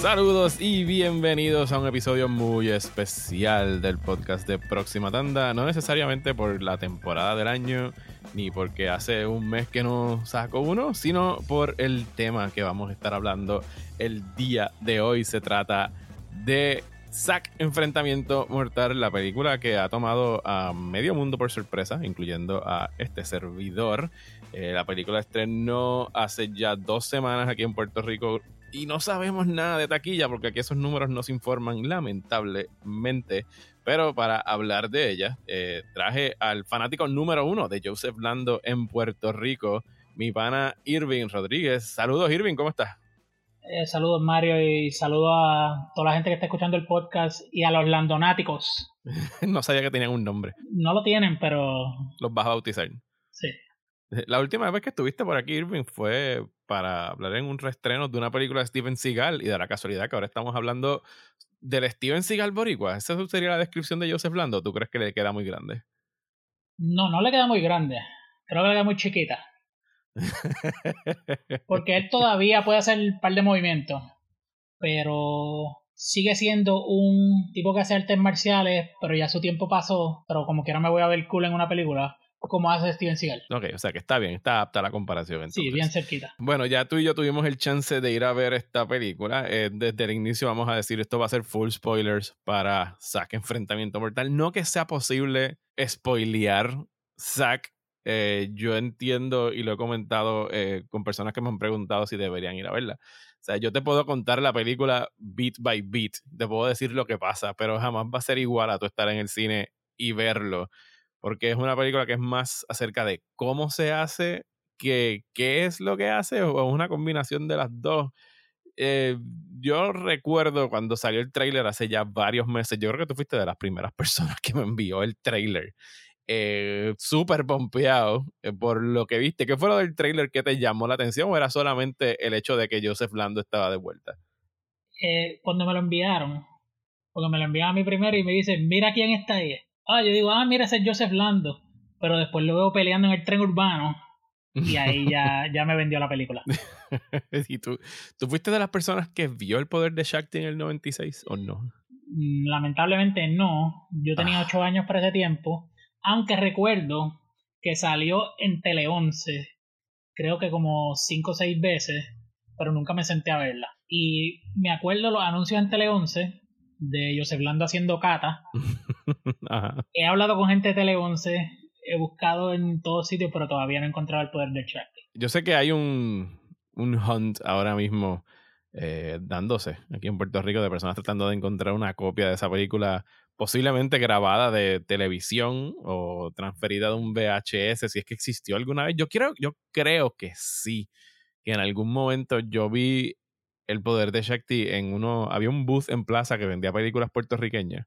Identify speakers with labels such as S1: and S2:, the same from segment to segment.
S1: Saludos y bienvenidos a un episodio muy especial del podcast de Próxima Tanda. No necesariamente por la temporada del año, ni porque hace un mes que no saco uno, sino por el tema que vamos a estar hablando el día de hoy. Se trata de Zack Enfrentamiento Mortal, la película que ha tomado a medio mundo por sorpresa, incluyendo a este servidor. Eh, la película estrenó hace ya dos semanas aquí en Puerto Rico y no sabemos nada de taquilla porque aquí esos números no se informan lamentablemente. Pero para hablar de ella, eh, traje al fanático número uno de Joseph Lando en Puerto Rico, mi pana Irving Rodríguez. Saludos Irving, ¿cómo estás?
S2: Eh, saludos Mario y saludos a toda la gente que está escuchando el podcast y a los landonáticos.
S1: no sabía que tenían un nombre.
S2: No lo tienen, pero...
S1: Los vas a bautizar.
S2: Sí.
S1: La última vez que estuviste por aquí, Irving, fue para hablar en un reestreno de una película de Steven Seagal y de la casualidad que ahora estamos hablando del Steven Seagal boricua. ¿Esa sería la descripción de Joseph Lando? ¿Tú crees que le queda muy grande?
S2: No, no le queda muy grande. Creo que le queda muy chiquita. Porque él todavía puede hacer un par de movimientos, pero sigue siendo un tipo que hace artes marciales, pero ya su tiempo pasó, pero como quiera me voy a ver cool en una película como hace Steven Seagal.
S1: Ok, o sea que está bien, está apta la comparación.
S2: Sí, bien cerquita.
S1: Bueno, ya tú y yo tuvimos el chance de ir a ver esta película. Eh, desde el inicio vamos a decir, esto va a ser full spoilers para Zack Enfrentamiento Mortal. No que sea posible spoilear Zack. Eh, yo entiendo y lo he comentado eh, con personas que me han preguntado si deberían ir a verla. O sea, yo te puedo contar la película beat by beat, te puedo decir lo que pasa, pero jamás va a ser igual a tú estar en el cine y verlo porque es una película que es más acerca de cómo se hace que qué es lo que hace o es una combinación de las dos. Eh, yo recuerdo cuando salió el trailer hace ya varios meses, yo creo que tú fuiste de las primeras personas que me envió el trailer. Eh, súper pompeado eh, por lo que viste. ¿Qué fue lo del trailer que te llamó la atención o era solamente el hecho de que Joseph Lando estaba de vuelta?
S2: cuando me lo enviaron, cuando me lo enviaron a mí primero y me dicen, mira quién está ahí ah, yo digo, ah, mira, ese es Joseph Lando. Pero después lo veo peleando en el tren urbano. Y ahí ya, ya me vendió la película.
S1: ¿Y tú, tú fuiste de las personas que vio el poder de Shakti en el 96 o no?
S2: Mm, lamentablemente no. Yo tenía 8 ah. años para ese tiempo. Aunque recuerdo que salió en Tele 11, creo que como 5 o 6 veces, pero nunca me senté a verla. Y me acuerdo los anuncios en Tele 11 de Joseph Lando haciendo cata. He hablado con gente de Tele 11, he buscado en todos sitios, pero todavía no he encontrado el poder del Shakti.
S1: Yo sé que hay un, un hunt ahora mismo eh, dándose aquí en Puerto Rico de personas tratando de encontrar una copia de esa película posiblemente grabada de televisión o transferida de un VHS, si es que existió alguna vez. Yo, quiero, yo creo que sí, que en algún momento yo vi el poder de Shakti en uno. Había un booth en plaza que vendía películas puertorriqueñas.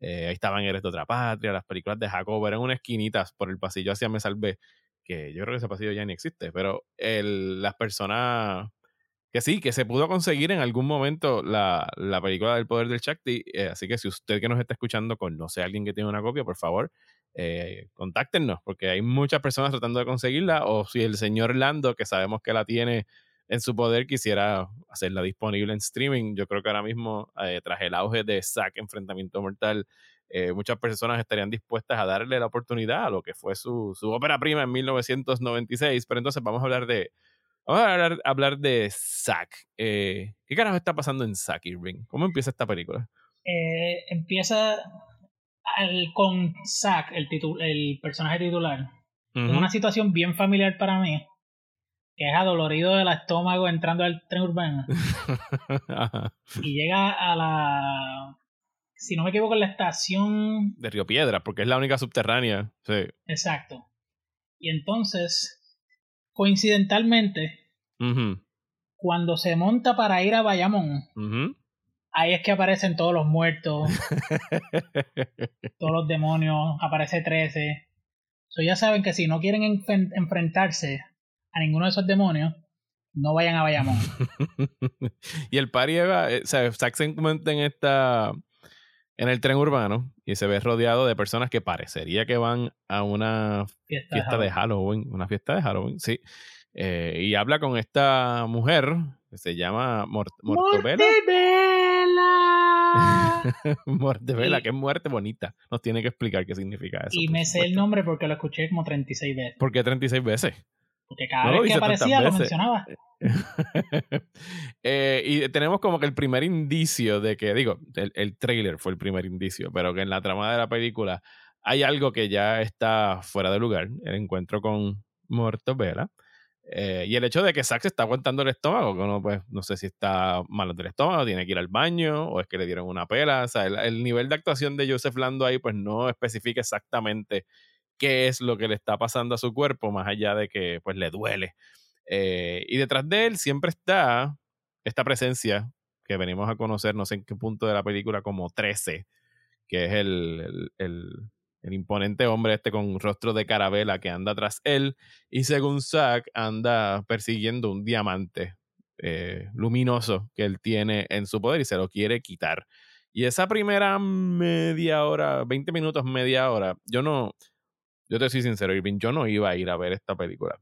S1: Eh, ahí estaban Eres de otra patria, las películas de Jacob, eran unas esquinitas por el pasillo hacia Me Salvé, que yo creo que ese pasillo ya ni existe, pero las personas que sí, que se pudo conseguir en algún momento la, la película del poder del Shakti, eh, así que si usted que nos está escuchando conoce a alguien que tiene una copia, por favor, eh, contáctenos, porque hay muchas personas tratando de conseguirla, o si el señor Lando, que sabemos que la tiene en su poder quisiera hacerla disponible en streaming. Yo creo que ahora mismo, eh, tras el auge de Zack Enfrentamiento Mortal, eh, muchas personas estarían dispuestas a darle la oportunidad a lo que fue su, su ópera prima en 1996. Pero entonces vamos a hablar de. Vamos a hablar, de Zack. Eh, ¿Qué carajo está pasando en Zack Irving? ¿Cómo empieza esta película?
S2: empieza con Zack, el, el personaje titular. en una situación bien familiar para mí que es adolorido del estómago entrando al tren urbano. y llega a la. Si no me equivoco, en la estación.
S1: De Río Piedra, porque es la única subterránea. Sí.
S2: Exacto. Y entonces, coincidentalmente, cuando se monta para ir a Bayamón, ahí es que aparecen todos los muertos, todos los demonios, aparece 13. So ya saben que si no quieren enfrentarse a ninguno de esos demonios, no vayan a Bayamón.
S1: y el party eh, o sea, Zack se encuentra en esta en el tren urbano y se ve rodeado de personas que parecería que van a una fiesta, de, Halloween. una fiesta de Halloween, sí. Eh, y habla con esta mujer Se llama Mortobela. Mortebela, que es muerte bonita. Nos tiene que explicar qué significa eso.
S2: Y me sé el nombre porque lo escuché como 36 veces.
S1: ¿Por qué 36 veces?
S2: Porque cada vez que aparecía lo mencionaba.
S1: Eh, y tenemos como que el primer indicio de que, digo, el, el, trailer fue el primer indicio, pero que en la trama de la película hay algo que ya está fuera de lugar, el encuentro con Mortobela. Eh, y el hecho de que Zack se está aguantando el estómago, que uno pues no sé si está malo del estómago, tiene que ir al baño o es que le dieron una pela. O sea, el, nivel de actuación de Joseph Lando ahí pues no especifica exactamente qué es lo que le está pasando a su cuerpo, más allá de que pues le duele. Eh, y detrás de él siempre está esta presencia que venimos a conocer, no sé en qué punto de la película, como 13, que es el, el imponente hombre este con rostro de carabela que anda tras él y según Zack anda persiguiendo un diamante eh, luminoso que él tiene en su poder y se lo quiere quitar. Y esa primera media hora, 20 minutos, media hora, yo no, yo te soy sincero, Irving, yo no iba a ir a ver esta película.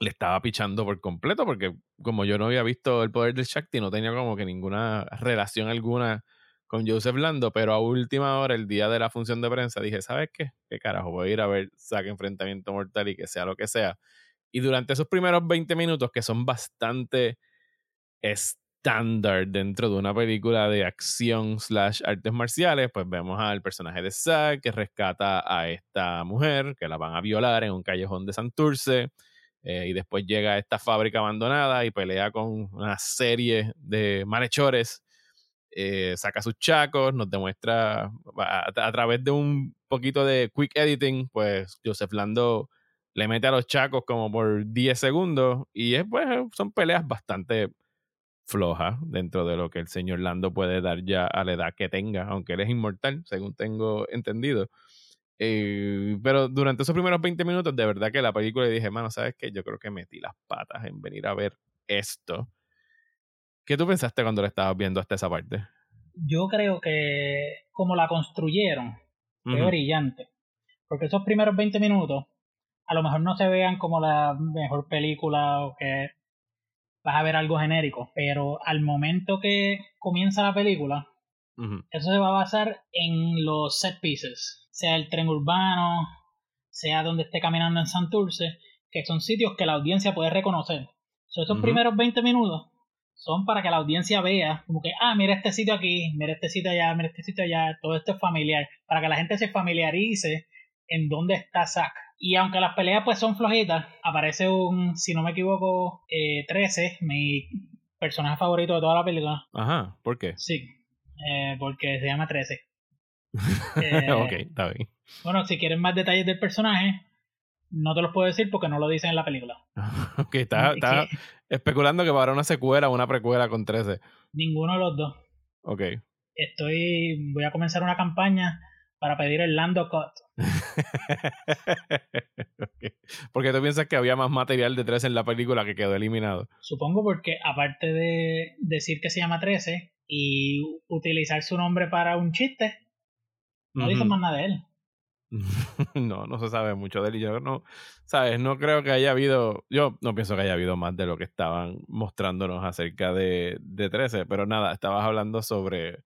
S1: Le estaba pichando por completo porque como yo no había visto el poder del Shakti, no tenía como que ninguna relación alguna con Joseph Lando, pero a última hora, el día de la función de prensa, dije, ¿sabes qué? ¿Qué carajo? Voy a ir a ver saque enfrentamiento mortal y que sea lo que sea. Y durante esos primeros 20 minutos, que son bastante estándar dentro de una película de acción slash artes marciales, pues vemos al personaje de Zack que rescata a esta mujer, que la van a violar en un callejón de Santurce. Eh, y después llega a esta fábrica abandonada y pelea con una serie de malhechores eh, saca sus chacos, nos demuestra a, través de un poquito de quick editing, pues Joseph Lando le mete a los chacos como por 10 segundos y es, pues, son peleas bastante flojas dentro de lo que el señor Lando puede dar ya a la edad que tenga, aunque él es inmortal, según tengo entendido. Eh, pero durante esos primeros 20 minutos, de verdad que la película le dije, mano, ¿sabes qué? Yo creo que metí las patas en venir a ver esto ¿Qué tú pensaste cuando le estabas viendo hasta esa parte?
S2: Yo creo que como la construyeron, es brillante. Porque esos primeros 20 minutos, a lo mejor no se vean como la mejor película o que vas a ver algo genérico, pero al momento que comienza la película, eso se va a basar en los set pieces, sea el tren urbano, sea donde esté caminando en Santurce, que son sitios que la audiencia puede reconocer. esos primeros 20 minutos son para que la audiencia vea, como que, ah, mira este sitio aquí, mira este sitio allá, mira este sitio allá, todo esto es familiar, para que la gente se familiarice en dónde está Zack. Y aunque las peleas pues son flojitas, aparece un, si no me equivoco, eh, 13, mi personaje favorito de toda la película.
S1: Ajá, ¿por qué?
S2: Sí, eh, porque se llama 13.
S1: eh, ok, está bien.
S2: Bueno, si quieren más detalles del personaje, no te los puedo decir porque no lo dicen en la película.
S1: ok, está, está especulando que va a haber una secuela o una precuela con 13.
S2: Ninguno de los dos.
S1: Ok.
S2: Estoy. Voy a comenzar una campaña para pedir el Lando Cut.
S1: okay. Porque tú piensas que había más material de 13 en la película que quedó eliminado.
S2: Supongo porque, aparte de decir que se llama 13 y utilizar su nombre para un chiste, no dicen más nada de él.
S1: no, no se sabe mucho de él. Y yo no, sabes, no creo que haya habido, yo no pienso que haya habido más de lo que estaban mostrándonos acerca de, de 13, pero nada, estabas hablando sobre,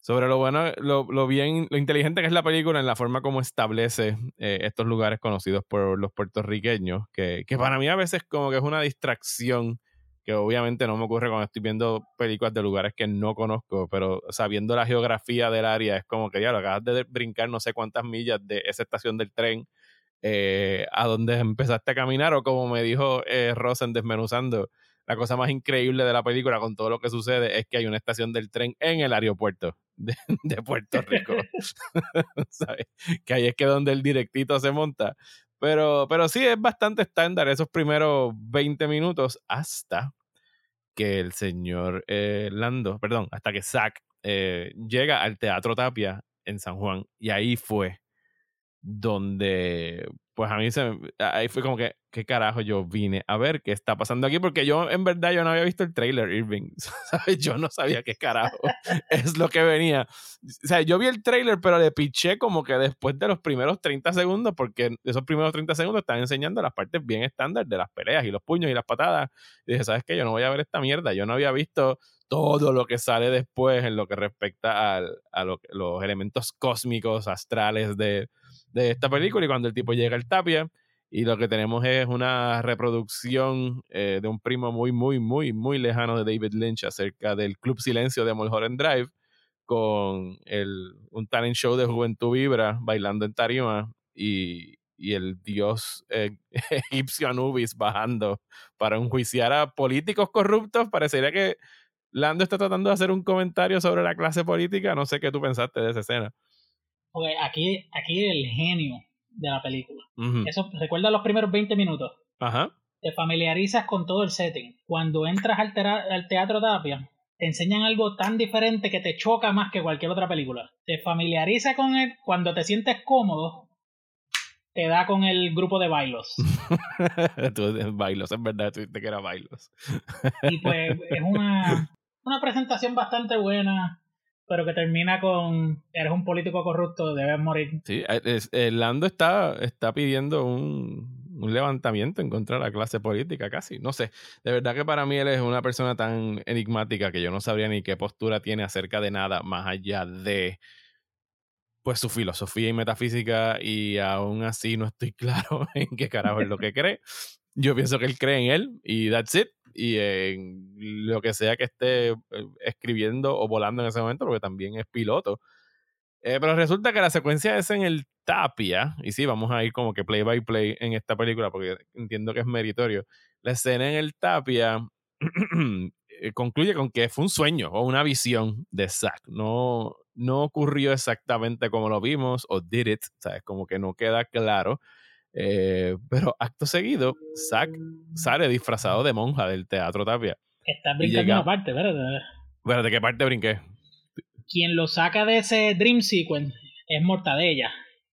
S1: sobre lo bueno, lo, bien, lo inteligente que es la película en la forma como establece eh, estos lugares conocidos por los puertorriqueños, que, que para mí a veces como que es una distracción que obviamente no me ocurre cuando estoy viendo películas de lugares que no conozco, pero sabiendo la geografía del área, es como que ya lo acabas de brincar no sé cuántas millas de esa estación del tren eh, a donde empezaste a caminar, o como me dijo eh, Rosen desmenuzando, la cosa más increíble de la película con todo lo que sucede es que hay una estación del tren en el aeropuerto de, Puerto Rico. ¿Sabes? Que ahí es que donde el directito se monta. Pero, pero sí, es bastante estándar esos primeros 20 minutos hasta que el señor eh, Lando, perdón, hasta que Zack eh, llega al Teatro Tapia en San Juan y ahí fue donde pues a mí se ahí fue como que qué carajo yo vine a ver qué está pasando aquí porque yo en verdad yo no había visto el trailer Irving ¿sabes? yo no sabía qué carajo es lo que venía. O sea yo vi el trailer pero le piché como que después de los primeros 30 segundos porque esos primeros 30 segundos están enseñando las partes bien estándar de las peleas y los puños y las patadas. Y dije sabes qué yo no voy a ver esta mierda. Yo no había visto todo lo que sale después en lo que respecta a los elementos cósmicos astrales de de esta película y cuando el tipo llega al Tapia y lo que tenemos es una reproducción eh, de un primo muy, muy, muy, muy lejano de David Lynch acerca del Club Silencio de Mulholland Drive con el, un talent show de Juventud Vibra bailando en tarima y, y el dios eh, egipcio Anubis bajando para enjuiciar a políticos corruptos. Parecería que Lando está tratando de hacer un comentario sobre la clase política. No sé qué tú pensaste de esa escena.
S2: Porque aquí, aquí el genio de la película. Eso, recuerda los primeros 20 minutos.
S1: Ajá.
S2: Te familiarizas con todo el setting. Cuando entras al, al teatro Tapia, te enseñan algo tan diferente que te choca más que cualquier otra película. Te familiariza con él cuando te sientes cómodo. Te da con el grupo de bailos.
S1: tú, bailos, es verdad, tú que era bailos.
S2: y pues es una, una presentación bastante buena pero que termina con eres un político corrupto, debes morir.
S1: Sí, eh, Lando está, está pidiendo un, un, levantamiento en contra de la clase política casi. No sé, de verdad que para mí él es una persona tan enigmática que yo no sabría ni qué postura tiene acerca de nada más allá de pues su filosofía y metafísica y aún así no estoy claro en qué carajo es lo que cree. Yo pienso que él cree en él y that's it y en lo que sea que esté eh, escribiendo o volando en ese momento, porque también es piloto. Eh, pero resulta que la secuencia es en el Tapia, y sí, vamos a ir como que play by play en esta película, porque entiendo que es meritorio. La escena en el Tapia eh, concluye con que fue un sueño o una visión de Zack. No, no ocurrió exactamente como lo vimos, o did it, ¿sabes? Como que no queda claro. Eh, pero acto seguido, Zack sale disfrazado de monja del teatro Tapia.
S2: Está brincando una parte, ¿verdad?
S1: ¿Pero de qué parte brinqué?
S2: Quien lo saca de ese Dream Sequence es Mortadella.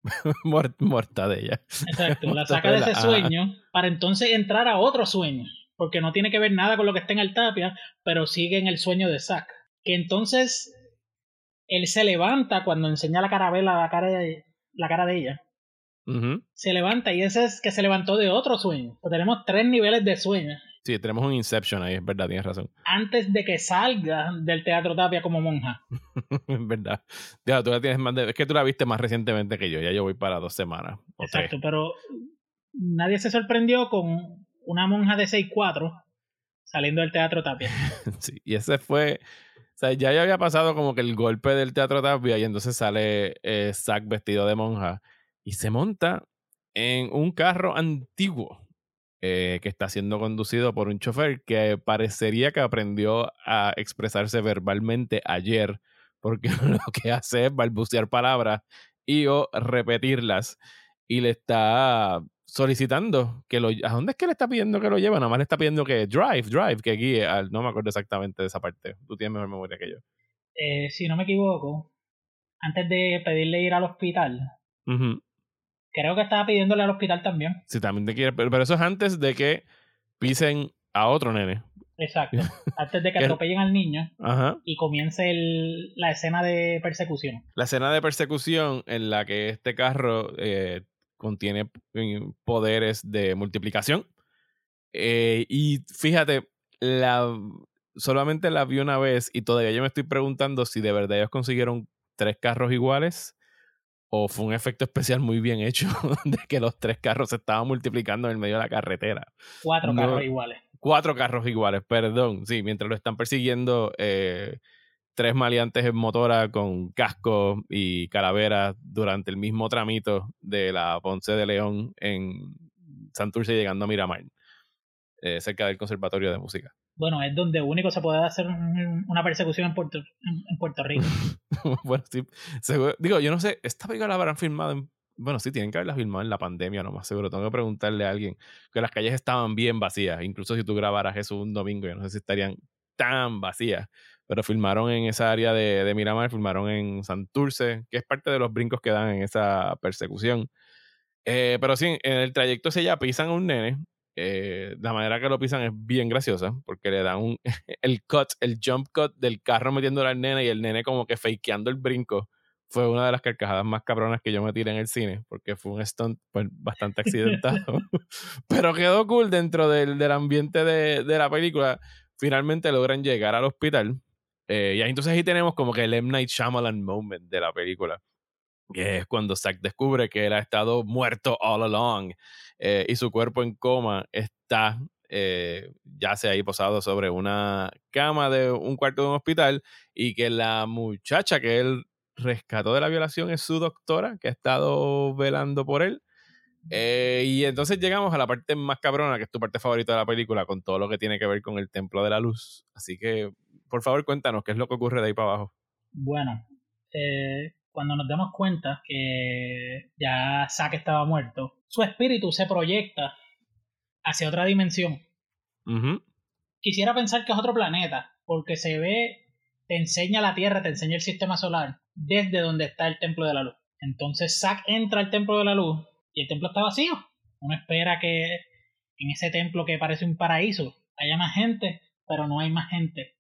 S1: mortadella.
S2: Exacto, la saca de ese sueño para entonces entrar a otro sueño. Porque no tiene que ver nada con lo que está en el Tapia, pero sigue en el sueño de Zack. Que entonces él se levanta cuando enseña la carabela la cara de, la cara de ella se levanta y ese es que se levantó de otro sueño. tenemos tres niveles de sueño.
S1: Sí, tenemos un Inception ahí, es verdad, tienes razón.
S2: Antes de que salga del Teatro Tapia como monja.
S1: es verdad. Ya, tú la tienes más Es que tú la viste más recientemente que yo, ya yo voy para dos semanas.
S2: Exacto, pero nadie se sorprendió con una monja de 6'4 saliendo del Teatro Tapia.
S1: sí, y ese fue... O sea, ya, ya había pasado como que el golpe del Teatro Tapia y entonces sale eh, Zack vestido de monja y se monta en un carro antiguo eh, que está siendo conducido por un chofer que parecería que aprendió a expresarse verbalmente ayer, porque lo que hace es balbucear palabras y o repetirlas y le está solicitando que lo a dónde es que le está pidiendo que lo lleve nada más le está pidiendo que drive drive que guíe al no me acuerdo exactamente de esa parte tú tienes mejor memoria que yo.
S2: Eh, si no me equivoco antes de pedirle ir al hospital Creo que estaba pidiéndole al hospital también.
S1: Sí, también te quiere, pero, eso es antes de que pisen a otro nene.
S2: Exacto. Antes de que atropellen al niño y comience el, la escena de persecución.
S1: La escena de persecución en la que este carro eh, contiene eh, poderes de multiplicación. Eh, y fíjate, la, solamente la vi una vez y todavía yo me estoy preguntando si de verdad ellos consiguieron tres carros iguales o fue un efecto especial muy bien hecho de que los tres carros se estaban multiplicando en el medio de la carretera.
S2: Cuatro carros iguales.
S1: Cuatro carros iguales, perdón. Sí, mientras lo están persiguiendo eh, tres maleantes en motora con casco y calavera durante el mismo tramito de la Ponce de León en Santurce llegando a Miramar, eh, cerca del Conservatorio de Música
S2: bueno, es donde único se puede hacer una persecución en Puerto, en, Puerto Rico.
S1: bueno, sí. digo, yo no sé, ¿esta película la habrán filmado en... Bueno, sí, tienen que haberla filmado en la pandemia, no más seguro. Tengo que preguntarle a alguien que las calles estaban bien vacías. Incluso si tú grabaras eso un domingo, yo no sé si estarían tan vacías. pero filmaron en esa área de, de Miramar, filmaron en Santurce, que es parte de los brincos que dan en esa persecución. Eh, pero sí, en el trayecto se ya pisan a un nene. Eh, la manera que lo pisan es bien graciosa, porque le dan un, el cut, el jump cut del carro metiéndole al nene y el nene como que fakeando el brinco. Fue una de las carcajadas más cabronas que yo me tiré en el cine, porque fue un stunt pues, bastante accidentado. pero quedó cool dentro del, del ambiente de, de, la película. Finalmente logran llegar al hospital. Eh, y ahí entonces ahí tenemos como que el M. Night Shyamalan moment de la película que es cuando Zack descubre que él ha estado muerto all along eh, y su cuerpo en coma está eh, ya se ahí posado sobre una cama de un cuarto de un hospital y que la muchacha que él rescató de la violación es su doctora que ha estado velando por él. Eh, y entonces llegamos a la parte más cabrona, que es tu parte favorita de la película, con todo lo que tiene que ver con el Templo de la Luz. Así que, por favor, cuéntanos qué es lo que ocurre de ahí para abajo.
S2: Bueno, eh, cuando nos damos cuenta que ya Zack estaba muerto, su espíritu se proyecta hacia otra dimensión. Quisiera pensar que es otro planeta, porque se ve, te enseña la Tierra, te enseña el sistema solar, desde donde está el Templo de la Luz. Entonces Zack entra al Templo de la Luz y el templo está vacío. Uno espera que en ese templo que parece un paraíso haya más gente, pero no hay más gente.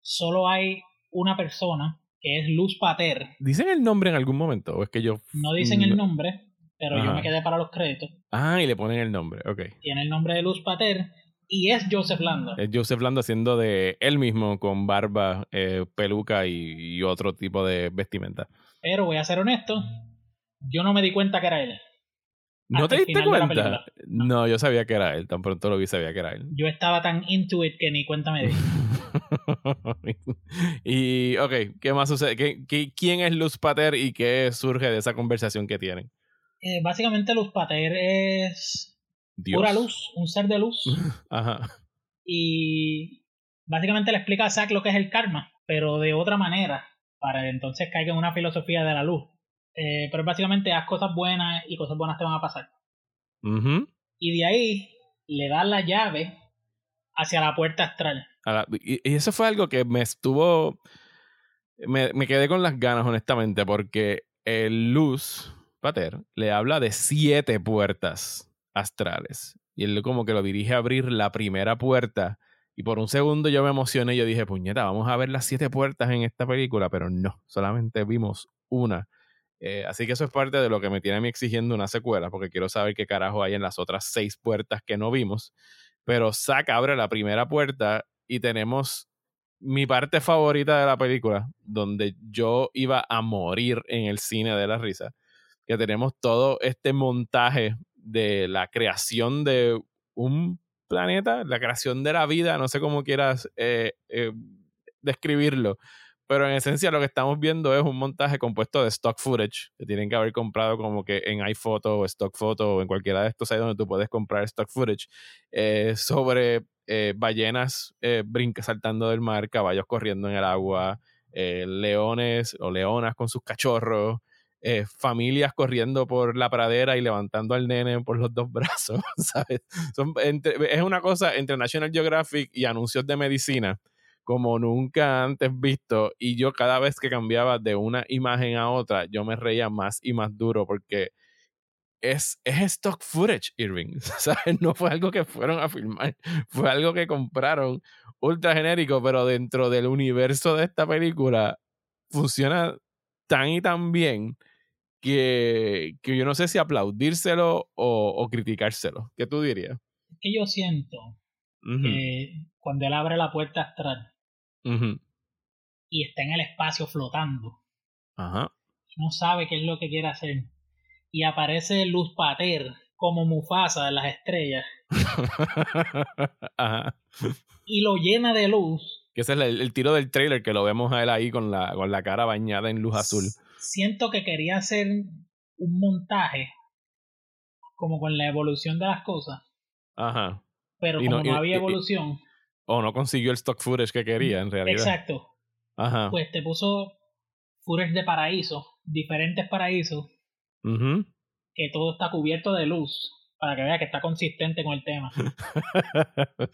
S2: Solo hay una persona que es Luz Pater.
S1: ¿Dicen el nombre en algún momento? ¿O es que yo.?
S2: No dicen el nombre, pero yo me quedé para los créditos.
S1: Ah, y le ponen el nombre, ok.
S2: Tiene el nombre de Luz Pater y es Joseph Lando.
S1: Es Joseph Lando haciendo de él mismo con barba, eh, peluca y, otro tipo de vestimenta.
S2: Pero voy a ser honesto, yo no me di cuenta que era él.
S1: ¿No te diste cuenta? No. yo sabía que era él. Tan pronto lo vi, sabía que era él.
S2: Yo estaba tan into it que ni cuenta me di.
S1: y, ok, ¿qué más sucede? ¿Qué, quién es Luz Pater y qué surge de esa conversación que tienen?
S2: Eh, básicamente, Luz Pater es pura luz, un ser de luz.
S1: Ajá.
S2: Y básicamente le explica a Zack lo que es el karma, pero de otra manera, para entonces caiga en una filosofía de la luz. Eh, pero básicamente haz cosas buenas y cosas buenas te van a pasar. Y de ahí le das la llave hacia la puerta astral.
S1: y, eso fue algo que me estuvo. Me, me quedé con las ganas, honestamente, porque el Luz Pater le habla de siete puertas astrales. Y él como que lo dirige a abrir la primera puerta. Y por un segundo yo me emocioné y yo dije, puñeta, vamos a ver las siete puertas en esta película, pero no, solamente vimos una. Eh, así que eso es parte de lo que me tiene a mí exigiendo una secuela, porque quiero saber qué carajo hay en las otras seis puertas que no vimos. Pero Zack abre la primera puerta y tenemos mi parte favorita de la película, donde yo iba a morir en el cine de la risa, que tenemos todo este montaje de la creación de un planeta, la creación de la vida, no sé cómo quieras eh, eh, describirlo, pero en esencia lo que estamos viendo es un montaje compuesto de stock footage que tienen que haber comprado como que en iPhoto o Stock Photo o en cualquiera de estos ahí donde tú puedes comprar stock footage eh, sobre eh, ballenas eh, saltando del mar, caballos corriendo en el agua, eh, leones o leonas con sus cachorros, familias corriendo por la pradera y levantando al nene por los dos brazos, ¿sabes? es una cosa entre National Geographic y anuncios de medicina como nunca antes visto y yo cada vez que cambiaba de una imagen a otra, yo me reía más y más duro porque es, es stock footage, Irving. ¿Sabes? No fue algo que fueron a filmar, fue algo que compraron ultra genérico, pero dentro del universo de esta película funciona tan y tan bien que, que yo no sé si aplaudírselo o, o criticárselo. ¿Qué tú dirías?
S2: Es que yo siento que cuando él abre la puerta astral, y está en el espacio flotando.
S1: Ajá.
S2: No sabe qué es lo que quiere hacer. Y aparece Luz Pater como Mufasa en las estrellas.
S1: Ajá.
S2: Y lo llena de luz.
S1: Que ese es el, tiro del trailer que lo vemos a él ahí con la, con la cara bañada en luz azul.
S2: Siento que quería hacer un montaje como con la evolución de las cosas.
S1: Ajá.
S2: Pero como no, había evolución.
S1: O no consiguió el stock footage que quería, en realidad.
S2: Exacto.
S1: Ajá.
S2: Pues te puso footage de paraíso, diferentes paraísos, que todo está cubierto de luz, para que vea que está consistente con el tema.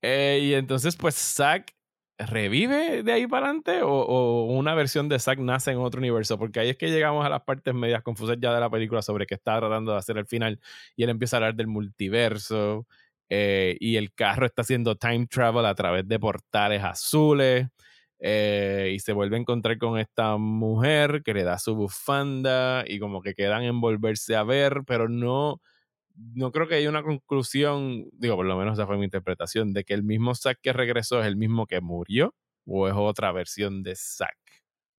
S1: Eh, y entonces, pues Zack ¿revive de ahí para adelante o, una versión de Zack nace en otro universo? Porque ahí es que llegamos a las partes medias confusas ya de la película sobre qué está tratando de hacer el final y él empieza a hablar del multiverso eh, y el carro está haciendo time travel a través de portales azules. Eh, y se vuelve a encontrar con esta mujer que le da su bufanda y como que quedan en volverse a ver, pero no, no creo que haya una conclusión, digo, por lo menos esa fue mi interpretación, de que el mismo Zack que regresó es el mismo que murió o es otra versión de Zack.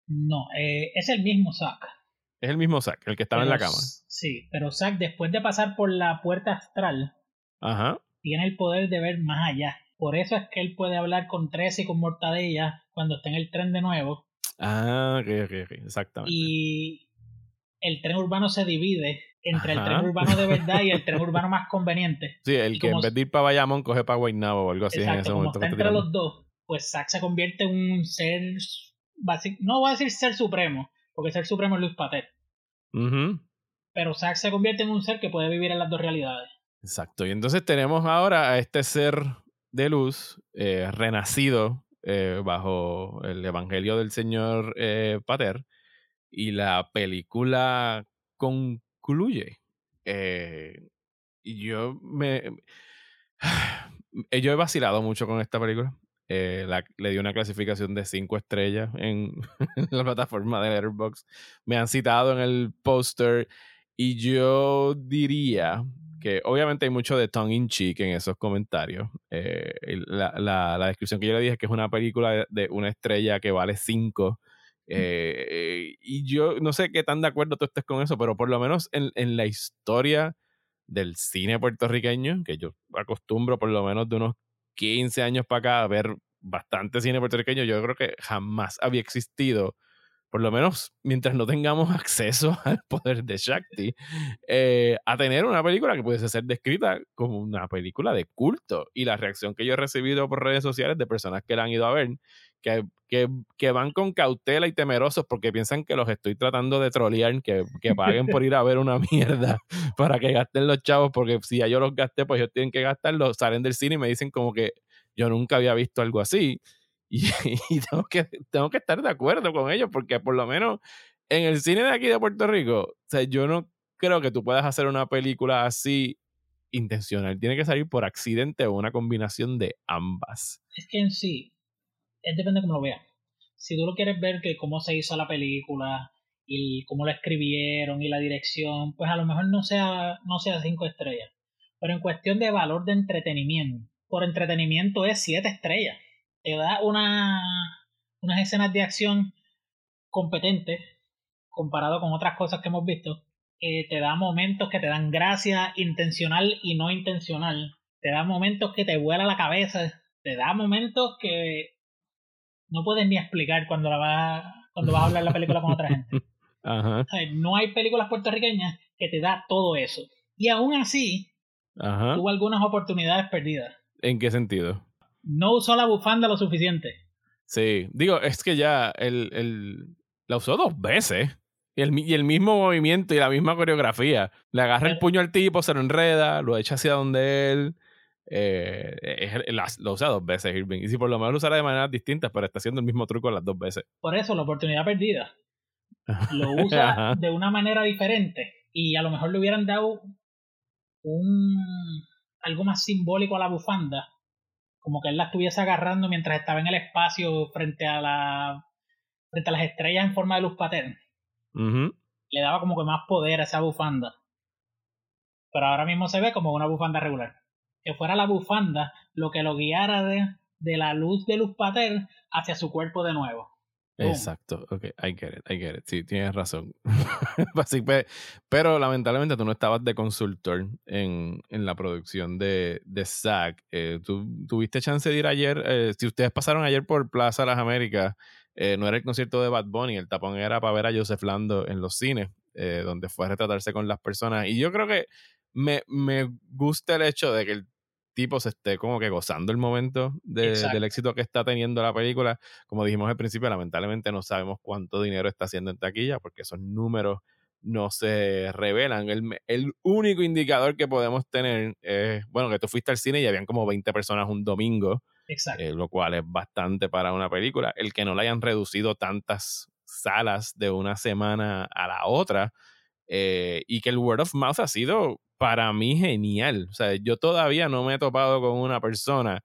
S2: No, eh, es el mismo Zack.
S1: Es el mismo Zack, el que estaba en la cama.
S2: Sí, pero Zack después de pasar por la puerta astral,
S1: Ajá.
S2: Tiene el poder de ver más allá. Por eso es que él puede hablar con Tres y con Mortadella cuando está en el tren de nuevo.
S1: Ah, ok, ok, ok, exactamente.
S2: Y el tren urbano se divide entre el tren urbano de verdad y el tren urbano más conveniente.
S1: Sí, el que en vez de ir para Bayamón coge para Guaynabo o algo así
S2: en ese momento. Está entre los dos, pues Zack se convierte en un ser, no voy a decir ser supremo, porque ser supremo es Luis Pater. Pero Zack se convierte en un ser que puede vivir en las dos realidades.
S1: Exacto, y entonces tenemos ahora a este ser de luz eh, renacido eh, bajo el Evangelio del Señor eh, Pater y la película concluye. Eh, y yo me... Yo he vacilado mucho con esta película. le di una clasificación de 5 estrellas en, la plataforma de Letterboxd. Me han citado en el póster y yo diría que obviamente hay mucho de tongue in cheek en esos comentarios. Eh, la, la, descripción que yo le dije es que es una película de, una estrella que vale 5. Eh, y yo no sé qué tan de acuerdo tú estés con eso, pero por lo menos en, en la historia del cine puertorriqueño, que yo acostumbro por lo menos de unos 15 años para acá a ver bastante cine puertorriqueño, yo creo que jamás había existido por lo menos mientras no tengamos acceso al poder de Shakti, eh, a tener una película que pudiese ser descrita como una película de culto. Y la reacción que yo he recibido por redes sociales de personas que la han ido a ver, que, que, van con cautela y temerosos porque piensan que los estoy tratando de trolear, que, que paguen por ir a ver una mierda para que gasten los chavos, porque si ya yo los gasté, pues ellos tienen que gastarlos, salen del cine y me dicen como que yo nunca había visto algo así. Y, tengo, que, tengo que estar de acuerdo con ellos, porque por lo menos en el cine de aquí de Puerto Rico, o sea, yo no creo que tú puedas hacer una película así intencional. Tiene que salir por accidente o una combinación de ambas.
S2: Es que en sí, es depende de cómo lo veas. Si tú lo quieres ver que cómo se hizo la película y cómo la escribieron y la dirección, pues a lo mejor no sea, no sea cinco estrellas. Pero en cuestión de valor de entretenimiento, por entretenimiento es siete estrellas te da una, unas escenas de acción competentes comparado con otras cosas que hemos visto. te da momentos que te dan gracia intencional y no intencional. Te da momentos que te vuela la cabeza. Te da momentos que no puedes ni explicar cuando, la va, cuando vas a hablar la película con otra gente. no hay películas puertorriqueñas que te da todo eso. Y aún así, tuvo algunas oportunidades perdidas.
S1: ¿En qué sentido?
S2: No usó la bufanda lo suficiente.
S1: Sí, digo, es que ya el, el, la usó dos veces. Y el, y el mismo movimiento y la misma coreografía. Le agarra el puño al tipo, se lo enreda, lo echa hacia donde él. Eh, lo usa dos veces Irving. Y si por lo menos lo usara de maneras distintas, pero está haciendo el mismo truco las dos veces.
S2: Por eso, la oportunidad perdida. Lo usa de una manera diferente. Y a lo mejor le hubieran dado un algo más simbólico a la bufanda como que él la estuviese agarrando mientras estaba en el espacio frente a la frente a las estrellas en forma de luz paterna. Le daba como que más poder a esa bufanda. Pero ahora mismo se ve como una bufanda regular. Que fuera la bufanda lo que lo guiara de, de la luz de luz pater hacia su cuerpo de nuevo.
S1: Exacto, ok, I get it, I get it. Sí, tienes razón. pero lamentablemente tú no estabas de consultor en, en la producción de, de Zack. Eh, ¿tú, ¿Tuviste chance de ir ayer? Eh, si ustedes pasaron ayer por Plaza Las Américas, eh, no era el concierto de Bad Bunny, el tapón era para ver a Joseph Lando en los cines, donde fue a retratarse con las personas. Y yo creo que me, me gusta el hecho de que el tipo se esté como que gozando el momento del éxito que está teniendo la película. Como dijimos al principio, lamentablemente no sabemos cuánto dinero está haciendo en taquilla porque esos números no se revelan. El, el único indicador que podemos tener es, bueno, que tú fuiste al cine y habían como 20 personas un domingo
S2: Exacto.
S1: lo cual es bastante para una película. El que no le hayan reducido tantas salas de una semana a la otra y que el word of mouth ha sido para mí genial. O sea, yo todavía no me he topado con una persona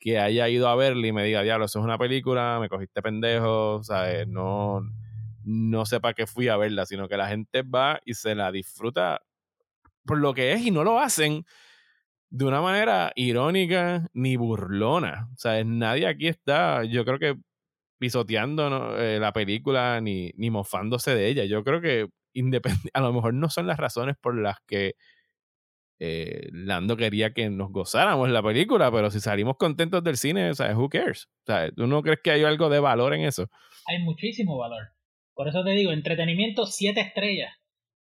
S1: que haya ido a verla y me diga, diablo, eso es una película, me cogiste pendejo, ¿sabes? No, no sé para qué fui a verla, sino que la gente va y se la disfruta por lo que es y no lo hacen de una manera irónica ni burlona. O sea, nadie aquí está, yo creo que pisoteando eh, la película ni, ni mofándose de ella. Yo creo que a lo mejor no son las razones por las que eh, Lando quería que nos gozáramos la película, pero si salimos contentos del cine, ¿sabes? Who cares? ¿Sabes? ¿Tú no crees que hay algo de valor en eso?
S2: Hay muchísimo valor. Por eso te digo, entretenimiento siete estrellas.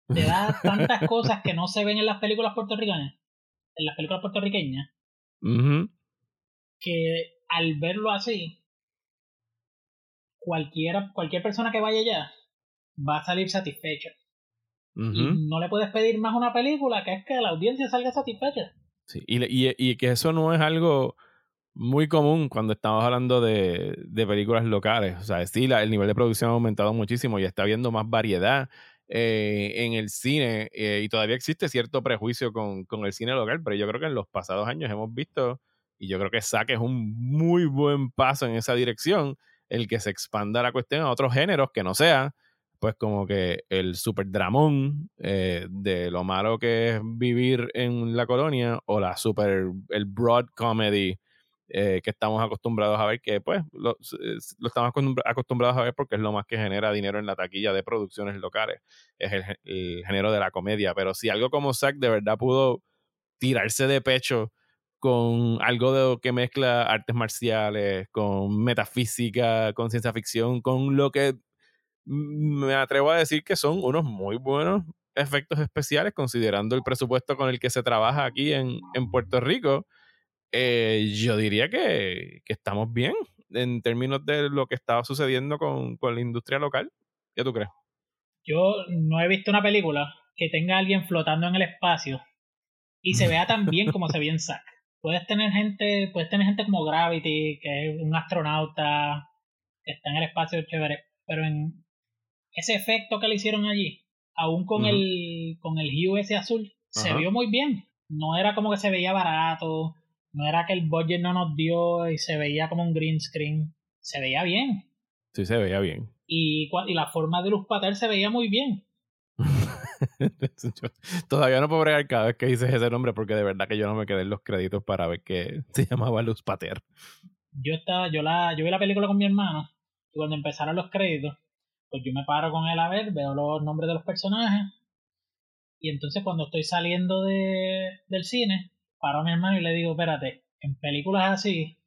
S2: Te da tantas cosas que no se ven en las películas puertorriqueñas, en las películas puertorriqueñas, que al verlo así, cualquiera, cualquier persona que vaya allá va a salir satisfecha. Y no le puedes pedir más una película que es que la audiencia salga satisfecha.
S1: Sí, y, y, y que eso no es algo muy común cuando estamos hablando de, de películas locales. O sea, sí, el nivel de producción ha aumentado muchísimo y está habiendo más variedad eh, en el cine eh, y todavía existe cierto prejuicio con, con, el cine local, pero yo creo que en los pasados años hemos visto, y yo creo que Saque es un muy buen paso en esa dirección, el que se expanda la cuestión a otros géneros que no sea pues como que el super dramón eh, de lo malo que es vivir en la colonia o la super, el broad comedy eh, que estamos acostumbrados a ver, que pues lo, estamos acostumbrados a ver porque es lo más que genera dinero en la taquilla de producciones locales, es el, género de la comedia, pero si algo como Zack de verdad pudo tirarse de pecho con algo de, que mezcla artes marciales, con metafísica, con ciencia ficción, con lo que me atrevo a decir que son unos muy buenos efectos especiales considerando el presupuesto con el que se trabaja aquí en, en Puerto Rico. Eh, yo diría que, que, estamos bien en términos de lo que estaba sucediendo con, con, la industria local. ¿Qué tú crees?
S2: Yo no he visto una película que tenga a alguien flotando en el espacio y se vea tan bien como se ve en Zack. Puedes tener gente, puedes tener gente como Gravity, que es un astronauta que está en el espacio chévere, pero en ese efecto que le hicieron allí, aún con el con el hue ese azul, se vio muy bien. No era como que se veía barato, no era que el budget no nos dio y se veía como un green screen. Se veía bien.
S1: Sí, se veía bien.
S2: Y, y la forma de Luz Pater se veía muy bien.
S1: todavía no puedo bregar cada vez que dices ese nombre porque de verdad que yo no me quedé en los créditos para ver que se llamaba Luz Pater.
S2: Yo estaba, yo la, yo vi la película con mi hermano y cuando empezaron los créditos, pues yo me paro con él a ver, veo los nombres de los personajes y entonces cuando estoy saliendo de, del cine, paro a mi hermano y le digo, espérate, en películas así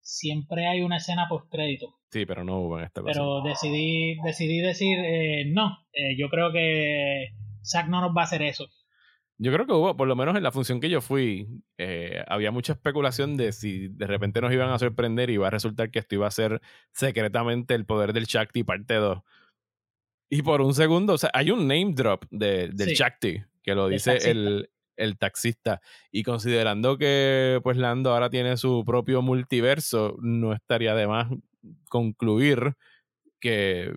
S2: siempre hay una escena post crédito.
S1: Sí, pero no hubo en esta
S2: Pero decidí, decidí decir, eh, no, eh, yo creo que Zack no nos va a hacer eso.
S1: Yo creo que hubo, por lo menos en la función que yo fui, eh, había mucha especulación de si de repente nos iban a sorprender y iba a resultar que esto iba a ser secretamente el poder del Shakti parte 2. Y por un segundo, o sea, hay un name drop de, del Shakti que lo dice el, el, taxista. Y considerando que pues Lando ahora tiene su propio multiverso, no estaría de más concluir que,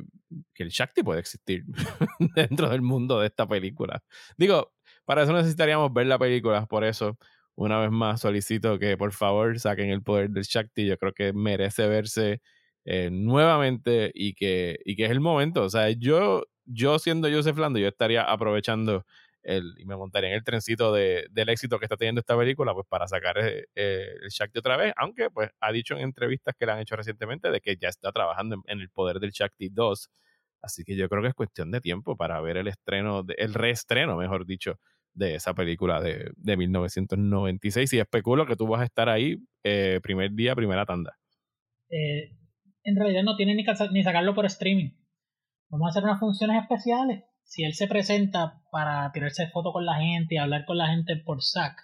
S1: que el Shakti puede existir dentro del mundo de esta película. Digo, para eso necesitaríamos ver la película, por eso, una vez más, solicito que por favor saquen el poder del Shakti. Yo creo que merece verse eh, nuevamente y que, y que es el momento. O sea, yo, yo siendo Joseph Lando, yo estaría aprovechando el, y me montaría en el trencito de, del éxito que está teniendo esta película, pues para sacar eh, eh, el Shakti otra vez, aunque pues ha dicho en entrevistas que le han hecho recientemente de que ya está trabajando en, el poder del Shakti 2. Así que yo creo que es cuestión de tiempo para ver el estreno, el reestreno, mejor dicho, de esa película de, de 1996 y especulo que tú vas a estar ahí eh, primer día, primera tanda.
S2: Eh, en realidad no tiene ni, ni sacarlo por streaming. Vamos a hacer unas funciones especiales. Si él se presenta para tirarse foto con la gente y hablar con la gente por SAC,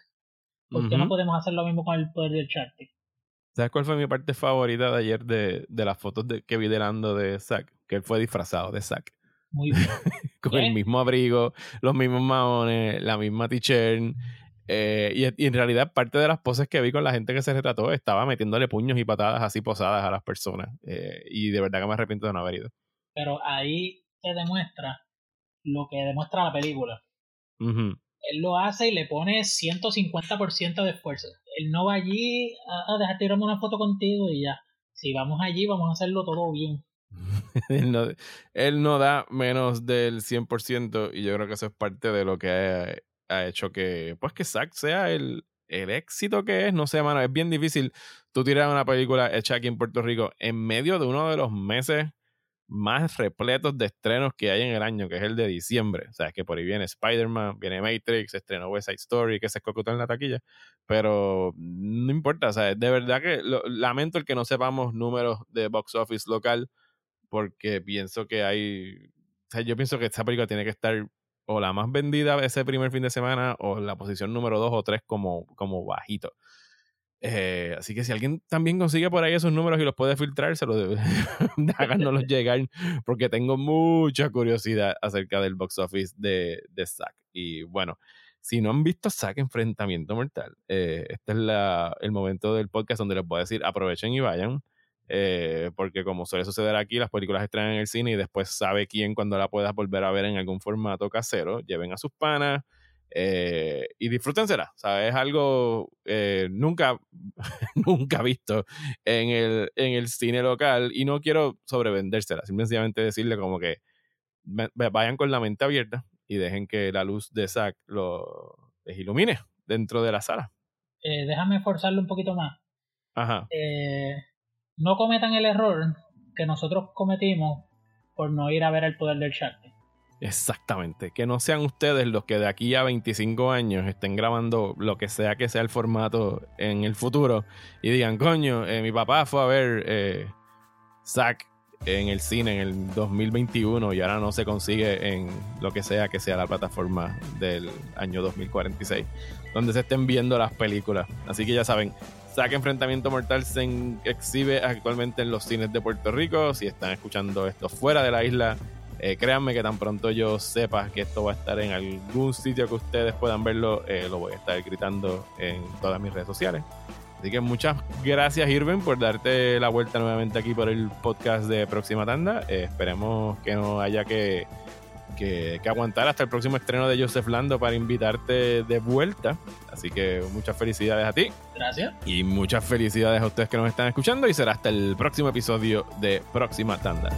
S2: ¿por qué no podemos hacer lo mismo con el poder del Charty?
S1: ¿Sabes cuál fue mi parte favorita de ayer de, de las fotos de, que vi delando de Zack? Que él fue disfrazado de Zack.
S2: Muy bien.
S1: Con el mismo abrigo, los mismos maones, la misma t-shirt. Eh, y, en realidad parte de las poses que vi con la gente que se retrató estaba metiéndole puños y patadas así posadas a las personas. Eh, y de verdad que me arrepiento de no haber ido.
S2: Pero ahí te demuestra lo que demuestra la película. Él lo hace y le pone 150% de esfuerzo. Él no va allí a, dejar tirarme una foto contigo y ya. Si vamos allí, vamos a hacerlo todo bien.
S1: él, no, da menos del 100% y yo creo que eso es parte de lo que ha, hecho que, pues que Zack sea el, el éxito que es. No sé, mano, es bien difícil tú tirar una película hecha aquí en Puerto Rico en medio de uno de los meses más repletos de estrenos que hay en el año, que es el de diciembre. O sea, es que por ahí viene Spider-Man, viene Matrix, estrenó West Side Story, que se escocotó en la taquilla. Pero no importa, o sea, de verdad que lamento el que no sepamos números de box office local, porque pienso que hay. O sea, yo pienso que esta película tiene que estar o la más vendida ese primer fin de semana o la posición número dos o tres como, como bajito. Eh, así que si alguien también consigue por ahí esos números y los puede filtrar, se los háganoslos llegar, porque tengo mucha curiosidad acerca del box office de, de Zack. Y bueno, si no han visto Zack Enfrentamiento Mortal, eh, este es la, el momento del podcast donde les voy a decir aprovechen y vayan. Eh, porque como suele suceder aquí, las películas estrenan en el cine y después sabe quién cuando la puedas volver a ver en algún formato casero. Lleven a sus panas, eh, y disfrútensela, o es algo eh, nunca, nunca visto en el, en el cine local y no quiero sobrevendérsela, simplemente decirle como que vayan con la mente abierta y dejen que la luz de Zack lo, les ilumine dentro de la sala.
S2: Eh, déjame forzarlo un poquito más.
S1: Ajá.
S2: No cometan el error que nosotros cometimos por no ir a ver el poder del Shark.
S1: Exactamente. Que no sean ustedes los que de aquí a 25 años estén grabando lo que sea que sea el formato en el futuro y digan, coño, eh, mi papá fue a ver eh, Zack en el cine en el 2021 y ahora no se consigue en lo que sea que sea la plataforma del año 2046, donde se estén viendo las películas. Así que ya saben, Zack Enfrentamiento Mortal se exhibe actualmente en los cines de Puerto Rico. Si están escuchando esto fuera de la isla, eh, créanme que tan pronto yo sepa que esto va a estar en algún sitio que ustedes puedan verlo, eh, lo voy a estar gritando en todas mis redes sociales. Así que muchas gracias, Irving, por darte la vuelta nuevamente aquí por el podcast de Próxima Tanda. Eh, esperemos que no haya que, que, que, aguantar hasta el próximo estreno de Joseph Lando para invitarte de vuelta. Así que muchas felicidades a ti.
S2: Gracias.
S1: Y muchas felicidades a ustedes que nos están escuchando. Y será hasta el próximo episodio de Próxima Tanda.